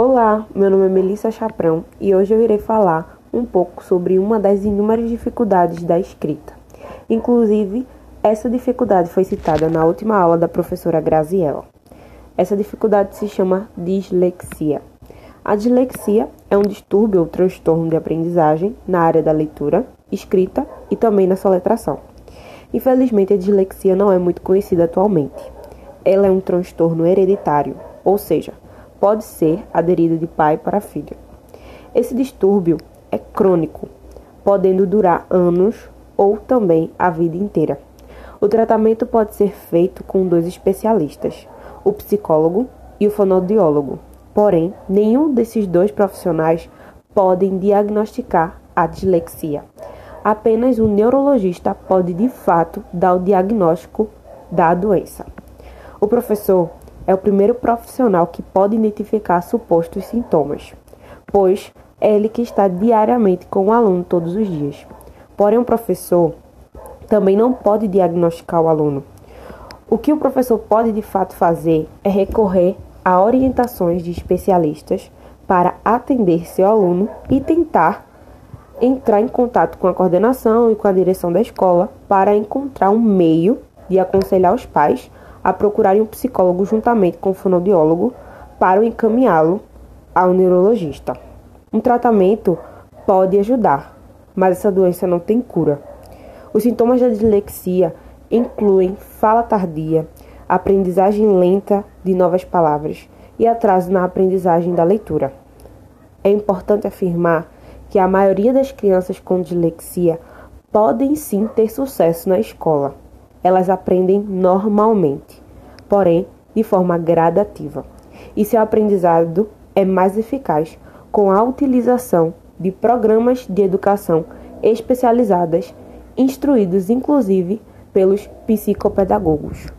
Olá, meu nome é Melissa Chaprão e hoje eu irei falar um pouco sobre uma das inúmeras dificuldades da escrita. Inclusive, essa dificuldade foi citada na última aula da professora Graziella. Essa dificuldade se chama dislexia. A dislexia é um distúrbio ou transtorno de aprendizagem na área da leitura, escrita e também na soletração. Infelizmente, a dislexia não é muito conhecida atualmente. Ela é um transtorno hereditário, ou seja, pode ser aderida de pai para filho. Esse distúrbio é crônico, podendo durar anos ou também a vida inteira. O tratamento pode ser feito com dois especialistas, o psicólogo e o fonoaudiólogo. Porém, nenhum desses dois profissionais podem diagnosticar a dislexia. Apenas um neurologista pode de fato dar o diagnóstico da doença. O professor é o primeiro profissional que pode identificar supostos sintomas, pois é ele que está diariamente com o aluno todos os dias. Porém, o professor também não pode diagnosticar o aluno. O que o professor pode de fato fazer é recorrer a orientações de especialistas para atender seu aluno e tentar entrar em contato com a coordenação e com a direção da escola para encontrar um meio de aconselhar os pais a procurarem um psicólogo juntamente com o fonoaudiólogo para encaminhá-lo ao neurologista. Um tratamento pode ajudar, mas essa doença não tem cura. Os sintomas da dislexia incluem fala tardia, aprendizagem lenta de novas palavras e atraso na aprendizagem da leitura. É importante afirmar que a maioria das crianças com dislexia podem sim ter sucesso na escola elas aprendem normalmente, porém de forma gradativa. E seu aprendizado é mais eficaz com a utilização de programas de educação especializadas, instruídos inclusive pelos psicopedagogos.